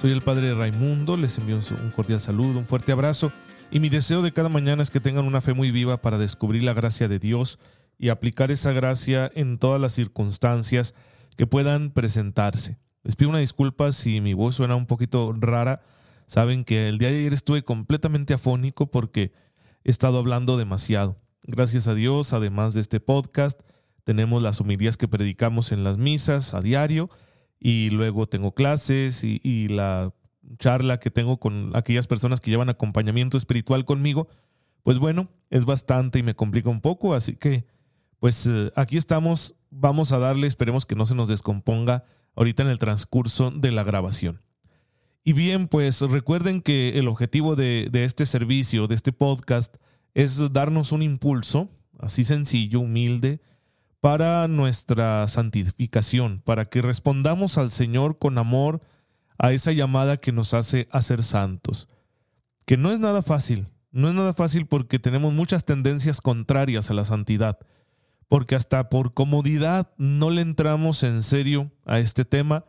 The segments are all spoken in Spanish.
Soy el Padre Raimundo. Les envío un cordial saludo, un fuerte abrazo. Y mi deseo de cada mañana es que tengan una fe muy viva para descubrir la gracia de Dios y aplicar esa gracia en todas las circunstancias que puedan presentarse. Les pido una disculpa si mi voz suena un poquito rara. Saben que el día de ayer estuve completamente afónico porque he estado hablando demasiado. Gracias a Dios, además de este podcast, tenemos las homilías que predicamos en las misas a diario y luego tengo clases y, la charla que tengo con aquellas personas que llevan acompañamiento espiritual conmigo, pues bueno, es bastante y me complica un poco, así que pues eh, aquí estamos, vamos a darle, esperemos que no se nos descomponga ahorita en el transcurso de la grabación. Y bien, pues recuerden que el objetivo de, de este servicio, de este podcast, es darnos un impulso, así sencillo, humilde, para nuestra santificación, para que respondamos al Señor con amor a esa llamada que nos hace a ser santos. Que no es nada fácil, no es nada fácil porque tenemos muchas tendencias contrarias a la santidad, porque hasta por comodidad no le entramos en serio a este tema,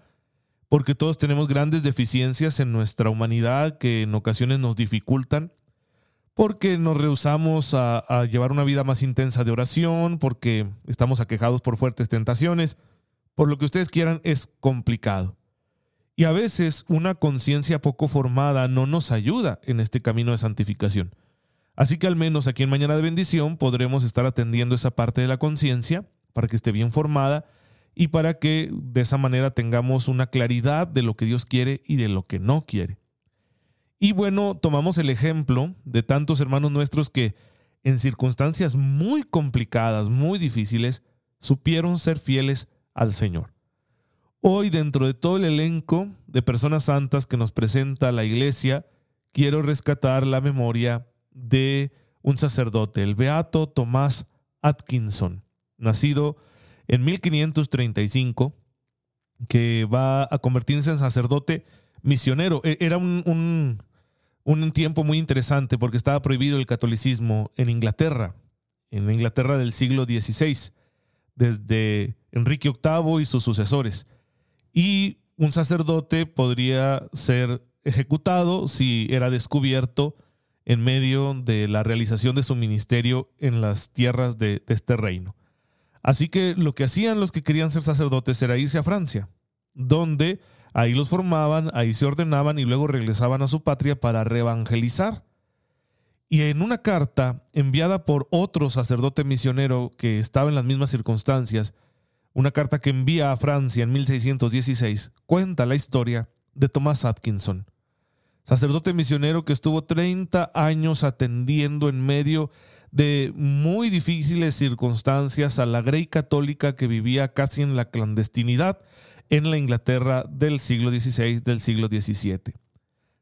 porque todos tenemos grandes deficiencias en nuestra humanidad que en ocasiones nos dificultan porque nos rehusamos a, llevar una vida más intensa de oración, porque estamos aquejados por fuertes tentaciones, por lo que ustedes quieran, es complicado. Y a veces una conciencia poco formada no nos ayuda en este camino de santificación. Así que al menos aquí en Mañana de Bendición podremos estar atendiendo esa parte de la conciencia para que esté bien formada y para que de esa manera tengamos una claridad de lo que Dios quiere y de lo que no quiere. Y bueno, tomamos el ejemplo de tantos hermanos nuestros que en circunstancias muy complicadas, muy difíciles, supieron ser fieles al Señor. Hoy, dentro de todo el elenco de personas santas que nos presenta la iglesia, quiero rescatar la memoria de un sacerdote, el beato Tomás Atkinson, nacido en 1535, que va a convertirse en sacerdote misionero. E-, era un, un tiempo muy interesante porque estaba prohibido el catolicismo en Inglaterra, en la Inglaterra del siglo XVI, desde Enrique VIII y sus sucesores. Y un sacerdote podría ser ejecutado si era descubierto en medio de la realización de su ministerio en las tierras de este reino. Así que lo que hacían los que querían ser sacerdotes era irse a Francia, donde Ahí los formaban, ahí se ordenaban y luego regresaban a su patria para reevangelizar. Y en una carta enviada por otro sacerdote misionero que estaba en las mismas circunstancias, una carta que envía a Francia en 1616, cuenta la historia de Thomas Atkinson, sacerdote misionero que estuvo 30 años atendiendo en medio de muy difíciles circunstancias a la grey católica que vivía casi en la clandestinidad en la Inglaterra del siglo XVI, del siglo XVII.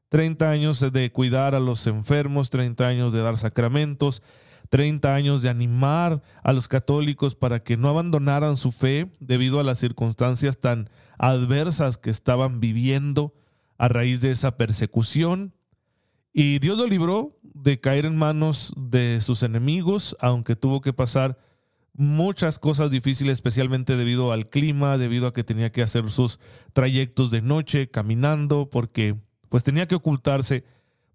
30 años de cuidar a los enfermos, 30 años de dar sacramentos, 30 años de animar a los católicos para que no abandonaran su fe debido a las circunstancias tan adversas que estaban viviendo a raíz de esa persecución. Y Dios lo libró de caer en manos de sus enemigos, aunque tuvo que pasar muchas cosas difíciles, especialmente debido al clima, debido a que tenía que hacer sus trayectos de noche caminando, porque pues tenía que ocultarse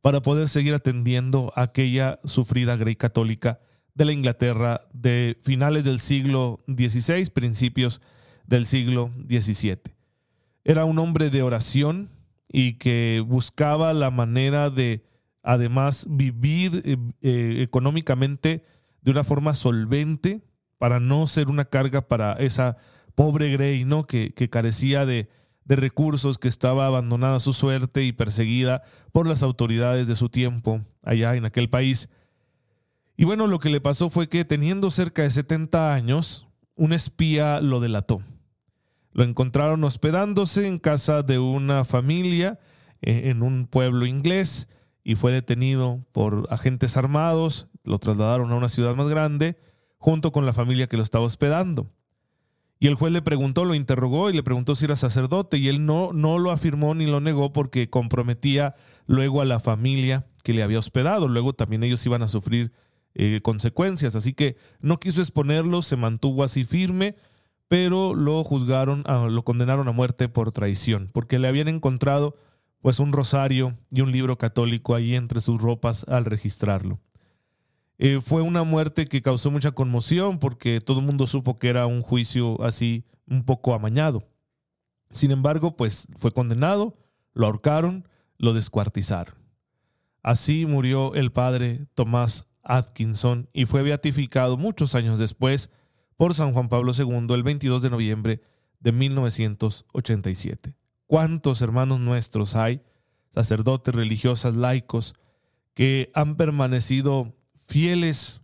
para poder seguir atendiendo aquella sufrida grey católica de la Inglaterra de finales del siglo XVI, principios del siglo XVII. Era un hombre de oración y que buscaba la manera de además vivir eh, eh, económicamente de una forma solvente, para no ser una carga para esa pobre Grey, ¿no? Que, carecía de, de recursos, que estaba abandonada a su suerte y perseguida por las autoridades de su tiempo allá en aquel país. Y bueno, lo que le pasó fue que teniendo cerca de 70 años, un espía lo delató. Lo encontraron hospedándose en casa de una familia eh, en un pueblo inglés y fue detenido por agentes armados, lo trasladaron a una ciudad más grande junto con la familia que lo estaba hospedando. Y el juez le preguntó, lo interrogó y le preguntó si era sacerdote y él no, no lo afirmó ni lo negó porque comprometía luego a la familia que le había hospedado. Luego también ellos iban a sufrir eh, consecuencias. Así que no quiso exponerlo, se mantuvo así firme, pero lo juzgaron, lo condenaron a muerte por traición, porque le habían encontrado pues un rosario y un libro católico ahí entre sus ropas al registrarlo. Eh, fue una muerte que causó mucha conmoción porque todo el mundo supo que era un juicio así un poco amañado. Sin embargo, pues fue condenado, lo ahorcaron, lo descuartizaron. Así murió el padre Tomás Atkinson y fue beatificado muchos años después por San Juan Pablo II el 22 de noviembre de 1987. ¿Cuántos hermanos nuestros hay, sacerdotes, religiosas, laicos, que han permanecido fieles,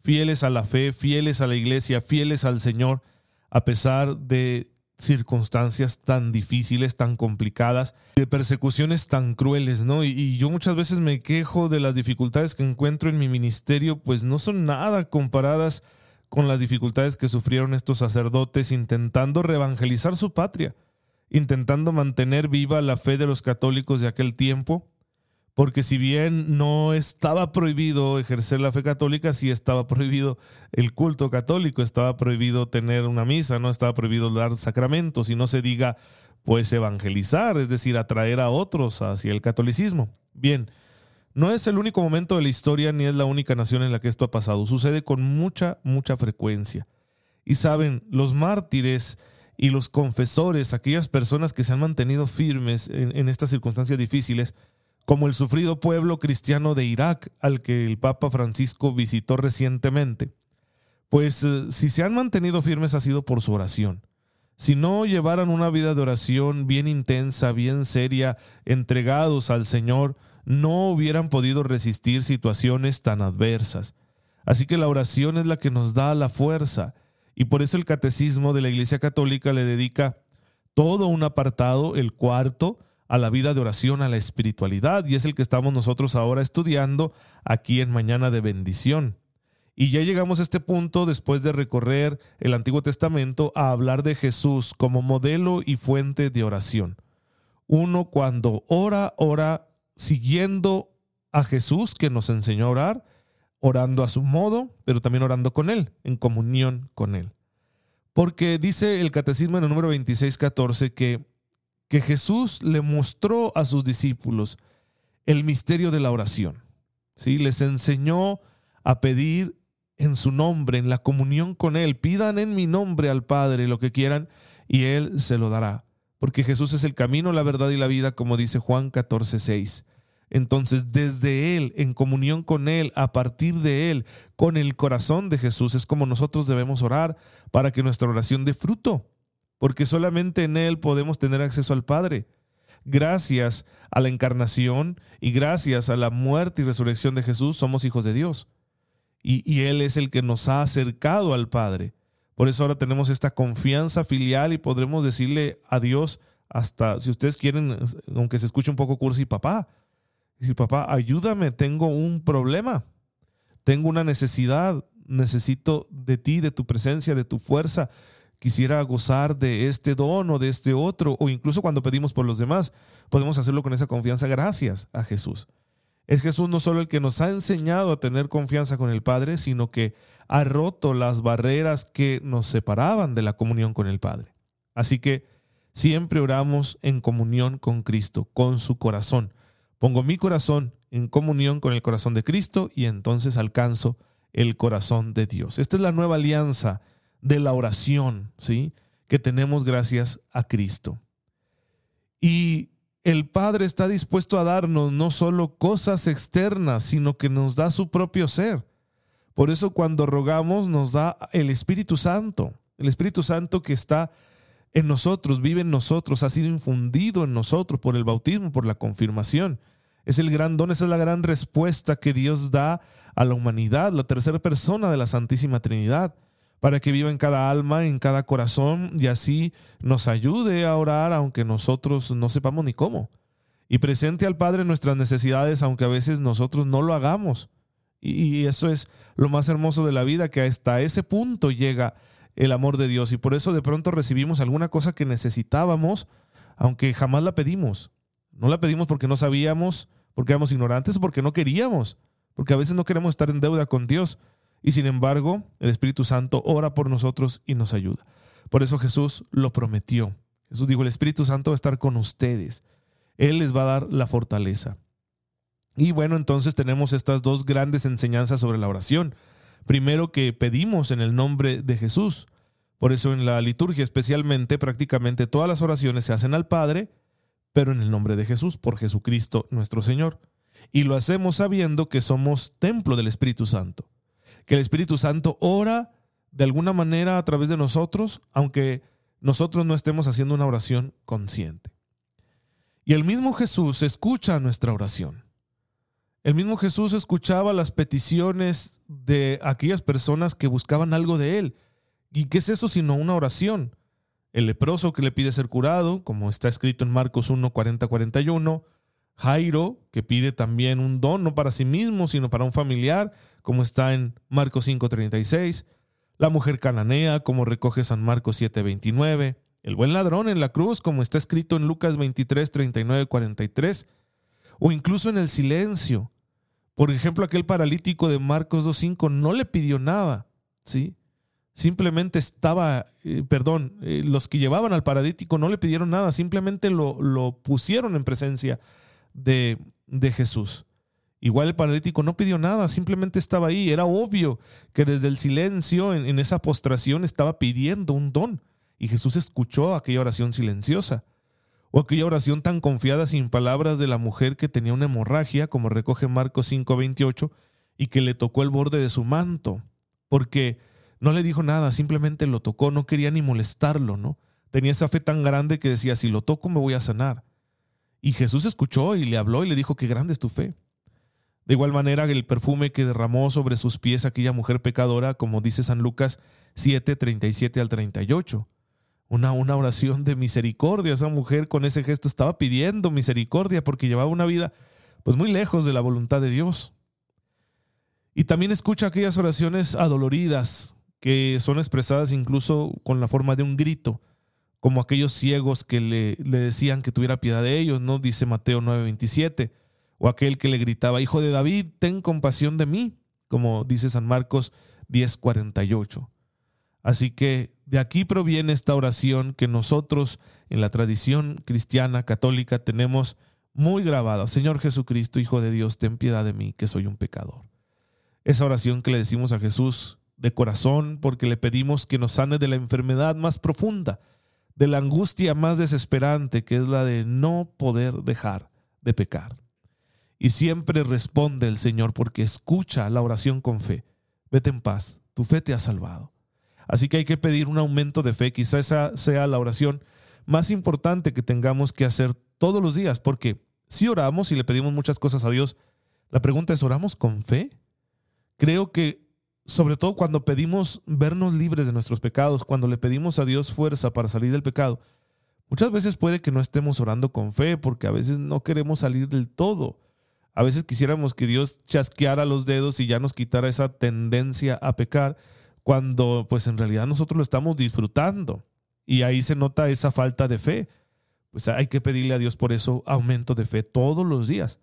fieles a la fe, fieles a la iglesia, fieles al Señor, a pesar de circunstancias tan difíciles, tan complicadas, de persecuciones tan crueles, ¿no? Y, yo muchas veces me quejo de las dificultades que encuentro en mi ministerio, pues no son nada comparadas con las dificultades que sufrieron estos sacerdotes intentando reevangelizar su patria, intentando mantener viva la fe de los católicos de aquel tiempo, porque si bien no estaba prohibido ejercer la fe católica, sí estaba prohibido el culto católico, estaba prohibido tener una misa, no estaba prohibido dar sacramentos y no se diga pues evangelizar, es decir, atraer a otros hacia el catolicismo. Bien, no es el único momento de la historia ni es la única nación en la que esto ha pasado, sucede con mucha, mucha frecuencia. Y saben, los mártires y los confesores, aquellas personas que se han mantenido firmes en, en estas circunstancias difíciles, como el sufrido pueblo cristiano de Irak al que el Papa Francisco visitó recientemente, pues eh, si se han mantenido firmes ha sido por su oración. Si no llevaran una vida de oración bien intensa, bien seria, entregados al Señor, no hubieran podido resistir situaciones tan adversas. Así que la oración es la que nos da la fuerza, y por eso el catecismo de la Iglesia Católica le dedica todo un apartado, el cuarto, a la vida de oración, a la espiritualidad, y es el que estamos nosotros ahora estudiando aquí en Mañana de Bendición. Y ya llegamos a este punto, después de recorrer el Antiguo Testamento, a hablar de Jesús como modelo y fuente de oración. Uno cuando ora, ora siguiendo a Jesús que nos enseñó a orar, orando a su modo, pero también orando con Él, en comunión con Él. Porque dice el Catecismo en el número 2614 que que Jesús le mostró a sus discípulos el misterio de la oración. ¿sí? Les enseñó a pedir en su nombre, en la comunión con Él. Pidan en mi nombre al Padre lo que quieran y Él se lo dará. Porque Jesús es el camino, la verdad y la vida, como dice Juan 14, 6. Entonces, desde Él, en comunión con Él, a partir de Él, con el corazón de Jesús, es como nosotros debemos orar para que nuestra oración dé fruto porque solamente en Él podemos tener acceso al Padre. Gracias a la encarnación y gracias a la muerte y resurrección de Jesús somos hijos de Dios. Y, Él es el que nos ha acercado al Padre. Por eso ahora tenemos esta confianza filial y podremos decirle a Dios hasta, si ustedes quieren, aunque se escuche un poco cursi, papá. Decir, papá, ayúdame, tengo un problema, tengo una necesidad, necesito de ti, de tu presencia, de tu fuerza quisiera gozar de este don o de este otro, o incluso cuando pedimos por los demás, podemos hacerlo con esa confianza gracias a Jesús. Es Jesús no solo el que nos ha enseñado a tener confianza con el Padre, sino que ha roto las barreras que nos separaban de la comunión con el Padre. Así que siempre oramos en comunión con Cristo, con su corazón. Pongo mi corazón en comunión con el corazón de Cristo y entonces alcanzo el corazón de Dios. Esta es la nueva alianza de la oración, ¿sí? Que tenemos gracias a Cristo. Y el Padre está dispuesto a darnos no solo cosas externas, sino que nos da su propio ser. Por eso cuando rogamos nos da el Espíritu Santo, el Espíritu Santo que está en nosotros, vive en nosotros, ha sido infundido en nosotros por el bautismo, por la confirmación. Es el gran don, esa es la gran respuesta que Dios da a la humanidad, la tercera persona de la Santísima Trinidad para que viva en cada alma, en cada corazón y así nos ayude a orar aunque nosotros no sepamos ni cómo. y presente al Padre nuestras necesidades, aunque a veces nosotros no lo hagamos. Y, eso es lo más hermoso de la vida, que hasta ese punto llega el amor de Dios. Y por eso de pronto recibimos alguna cosa que necesitábamos, aunque jamás la pedimos. No la pedimos porque no sabíamos, porque éramos ignorantes porque no queríamos, porque a veces no queremos estar en deuda con Dios. Y sin embargo, el Espíritu Santo ora por nosotros y nos ayuda. Por eso Jesús lo prometió. Jesús dijo, el Espíritu Santo va a estar con ustedes. Él les va a dar la fortaleza. Y bueno, entonces tenemos estas dos grandes enseñanzas sobre la oración. Primero que pedimos en el nombre de Jesús. Por eso en la liturgia especialmente prácticamente todas las oraciones se hacen al Padre, pero en el nombre de Jesús, por Jesucristo nuestro Señor. Y lo hacemos sabiendo que somos templo del Espíritu Santo. Que el Espíritu Santo ora de alguna manera a través de nosotros, aunque nosotros no estemos haciendo una oración consciente. Y el mismo Jesús escucha nuestra oración. El mismo Jesús escuchaba las peticiones de aquellas personas que buscaban algo de Él. ¿Y qué es eso sino una oración? El leproso que le pide ser curado, como está escrito en Marcos 1, 40, 41. Jairo, que pide también un don, no para sí mismo, sino para un familiar, como está en Marcos 5, 36. La mujer cananea, como recoge San Marcos 7, 29 el buen ladrón en la cruz, como está escrito en Lucas 23, 39, 43, o incluso en el silencio. Por ejemplo, aquel paralítico de Marcos 2.5 no le pidió nada, ¿sí? Simplemente estaba, eh, perdón, eh, los que llevaban al paralítico no le pidieron nada, simplemente lo, lo pusieron en presencia de, de Jesús. Igual el paralítico no pidió nada, simplemente estaba ahí. Era obvio que desde el silencio, en esa postración, estaba pidiendo un don y Jesús escuchó aquella oración silenciosa, o aquella oración tan confiada sin palabras de la mujer que tenía una hemorragia, como recoge Marcos 5:28, y que le tocó el borde de su manto, porque no le dijo nada, simplemente lo tocó, no quería ni molestarlo, ¿no? Tenía esa fe tan grande que decía, si lo toco me voy a sanar. Y Jesús escuchó y le habló y le dijo, qué grande es tu fe. De igual manera, el perfume que derramó sobre sus pies aquella mujer pecadora, como dice San Lucas 7, 37 al 38 una, una oración de misericordia. Esa mujer con ese gesto estaba pidiendo misericordia porque llevaba una vida pues muy lejos de la voluntad de Dios. Y también escucha aquellas oraciones adoloridas que son expresadas incluso con la forma de un grito, como aquellos ciegos que le, le decían que tuviera piedad de ellos, ¿no? Dice Mateo 9:27, o aquel que le gritaba, Hijo de David, ten compasión de mí, como dice San Marcos 10:48. Así que de aquí proviene esta oración que nosotros en la tradición cristiana católica tenemos muy grabada. Señor Jesucristo, Hijo de Dios, ten piedad de mí, que soy un pecador. Esa oración que le decimos a Jesús de corazón porque le pedimos que nos sane de la enfermedad más profunda, de la angustia más desesperante, que es la de no poder dejar de pecar. Y siempre responde el Señor porque escucha la oración con fe. Vete en paz, tu fe te ha salvado. Así que hay que pedir un aumento de fe. Quizá esa sea la oración más importante que tengamos que hacer todos los días, porque si oramos y le pedimos muchas cosas a Dios, la pregunta es, ¿oramos con fe? Creo que sobre todo cuando pedimos vernos libres de nuestros pecados, cuando le pedimos a Dios fuerza para salir del pecado, muchas veces puede que no estemos orando con fe porque a veces no queremos salir del todo. A veces quisiéramos que Dios chasqueara los dedos y ya nos quitara esa tendencia a pecar cuando pues en realidad nosotros lo estamos disfrutando. Y ahí se nota esa falta de fe. Pues hay que pedirle a Dios por eso aumento de fe todos los días.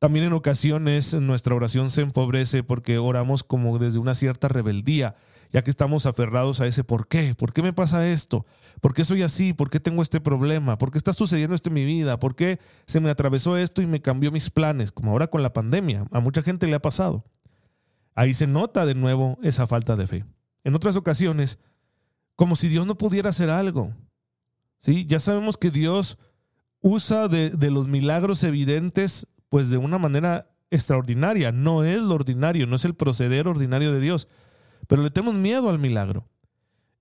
También en ocasiones nuestra oración se empobrece porque oramos como desde una cierta rebeldía, ya que estamos aferrados a ese ¿por qué? ¿Por qué me pasa esto? ¿Por qué soy así? ¿Por qué tengo este problema? ¿Por qué está sucediendo esto en mi vida? ¿Por qué se me atravesó esto y me cambió mis planes? Como ahora con la pandemia. A mucha gente le ha pasado. Ahí se nota de nuevo esa falta de fe. En otras ocasiones, como si Dios no pudiera hacer algo. ¿Sí? Ya sabemos que Dios usa de, de los milagros evidentes pues de una manera extraordinaria. No es lo ordinario, no es el proceder ordinario de Dios. Pero le tenemos miedo al milagro.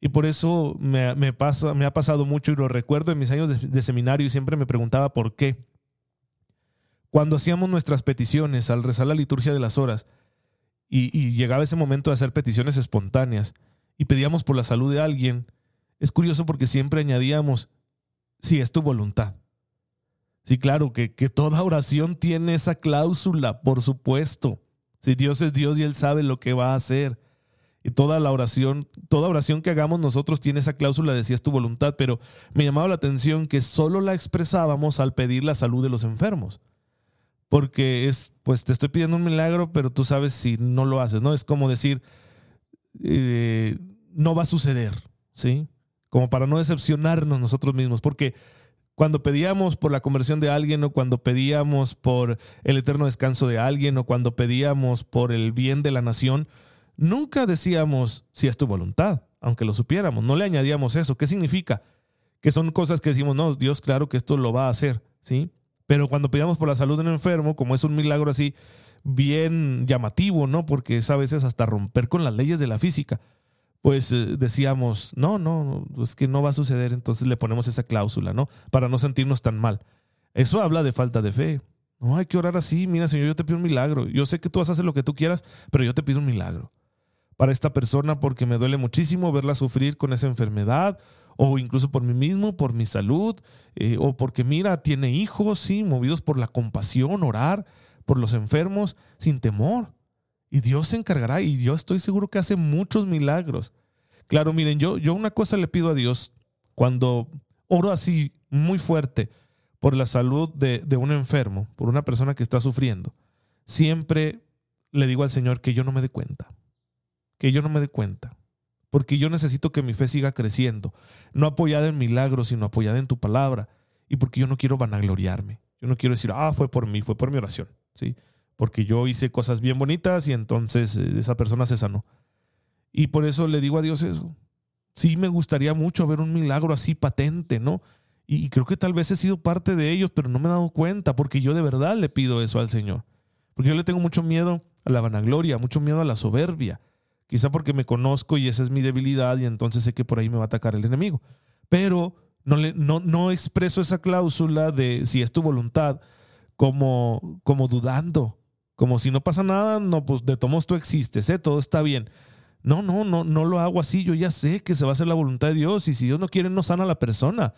Y por eso me, pasa, me ha pasado mucho y lo recuerdo en mis años de, de, seminario y siempre me preguntaba por qué. Cuando hacíamos nuestras peticiones al rezar la liturgia de las horas, y, llegaba ese momento de hacer peticiones espontáneas y pedíamos por la salud de alguien, es curioso porque siempre añadíamos, si es tu voluntad. Sí, claro, que, que toda oración tiene esa cláusula, por supuesto. Si Dios es Dios y Él sabe lo que va a hacer. Y toda la oración, toda oración que hagamos nosotros tiene esa cláusula de si es tu voluntad, pero me llamaba la atención que solo la expresábamos al pedir la salud de los enfermos. Porque es, pues te estoy pidiendo un milagro, pero tú sabes si no lo haces, ¿no? Es como decir, eh, no va a suceder, ¿sí? Como para no decepcionarnos nosotros mismos, porque cuando pedíamos por la conversión de alguien o cuando pedíamos por el eterno descanso de alguien o cuando pedíamos por el bien de la nación, nunca decíamos si es tu voluntad, aunque lo supiéramos, no le añadíamos eso. ¿Qué significa? Que son cosas que decimos, no, Dios claro que esto lo va a hacer, ¿sí? Pero cuando pedíamos por la salud de un enfermo, como es un milagro así bien llamativo, ¿no? Porque es a veces hasta romper con las leyes de la física pues eh, decíamos, no, no, es que no va a suceder, entonces le ponemos esa cláusula, ¿no? Para no sentirnos tan mal. Eso habla de falta de fe. No, hay que orar así, mira Señor, yo te pido un milagro. Yo sé que tú vas a hacer lo que tú quieras, pero yo te pido un milagro. Para esta persona porque me duele muchísimo verla sufrir con esa enfermedad, o incluso por mí mismo, por mi salud, eh, o porque mira, tiene hijos, sí, movidos por la compasión, orar por los enfermos sin temor. Y Dios se encargará y yo estoy seguro que hace muchos milagros. Claro, miren, yo, yo una cosa le pido a Dios cuando oro así muy fuerte por la salud de, de un enfermo, por una persona que está sufriendo. Siempre le digo al Señor que yo no me dé cuenta, que yo no me dé cuenta, porque yo necesito que mi fe siga creciendo, no apoyada en milagros, sino apoyada en tu palabra, y porque yo no quiero vanagloriarme. Yo no quiero decir, ah, fue por mí, fue por mi oración, ¿sí? Porque yo hice cosas bien bonitas y entonces eh, esa persona se sanó. Y por eso le digo a Dios eso. Sí me gustaría mucho ver un milagro así patente, ¿no? Y creo que tal vez he sido parte de ellos, pero no me he dado cuenta, porque yo de verdad le pido eso al Señor. Porque yo le tengo mucho miedo a la vanagloria, mucho miedo a la soberbia. Quizá porque me conozco y esa es mi debilidad y entonces sé que por ahí me va a atacar el enemigo. Pero no, le, no, no expreso esa cláusula de si es tu voluntad como, como dudando, como si no pasa nada, no, pues de tomos tú existes, ¿eh? todo está bien. No, no, no, no lo hago así. Yo ya sé que se va a hacer la voluntad de Dios y si Dios no quiere, no sana a la persona.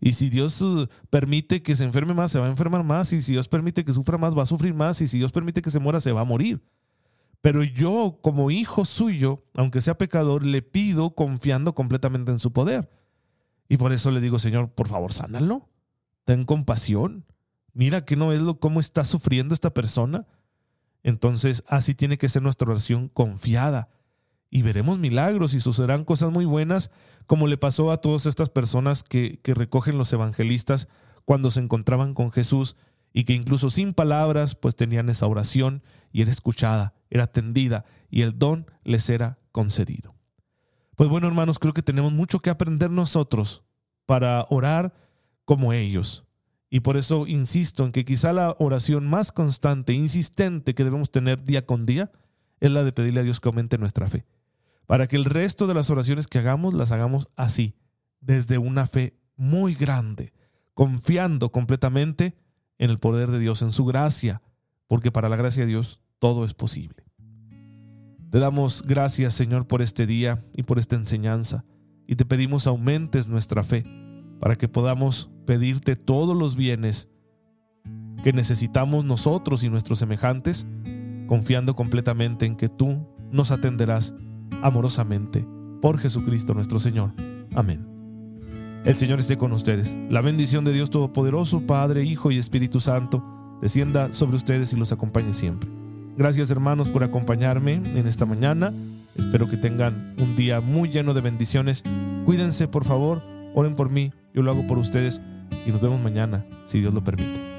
Y si Dios uh, permite que se enferme más, se va a enfermar más. Y si Dios permite que sufra más, va a sufrir más. Y si Dios permite que se muera, se va a morir. Pero yo, como hijo suyo, aunque sea pecador, le pido confiando completamente en su poder. Y por eso le digo, Señor, por favor, sánalo. Ten compasión. Mira que no ves lo, cómo está sufriendo esta persona. Entonces, así tiene que ser nuestra oración confiada. Y veremos milagros y sucederán cosas muy buenas, como le pasó a todas estas personas que, que recogen los evangelistas cuando se encontraban con Jesús y que incluso sin palabras, pues tenían esa oración y era escuchada, era atendida y el don les era concedido. Pues bueno, hermanos, creo que tenemos mucho que aprender nosotros para orar como ellos. Y por eso insisto en que quizá la oración más constante, insistente que debemos tener día con día es la de pedirle a Dios que aumente nuestra fe. Para que el resto de las oraciones que hagamos las hagamos así, desde una fe muy grande, confiando completamente en el poder de Dios, en su gracia, porque para la gracia de Dios todo es posible. Te damos gracias, Señor, por este día y por esta enseñanza, y te pedimos aumentes nuestra fe para que podamos pedirte todos los bienes que necesitamos nosotros y nuestros semejantes, confiando completamente en que tú nos atenderás amorosamente por Jesucristo nuestro Señor. Amén. El Señor esté con ustedes. La bendición de Dios Todopoderoso, Padre, Hijo y Espíritu Santo, descienda sobre ustedes y los acompañe siempre. Gracias hermanos por acompañarme en esta mañana. Espero que tengan un día muy lleno de bendiciones. Cuídense por favor, oren por mí, yo lo hago por ustedes y nos vemos mañana, si Dios lo permite.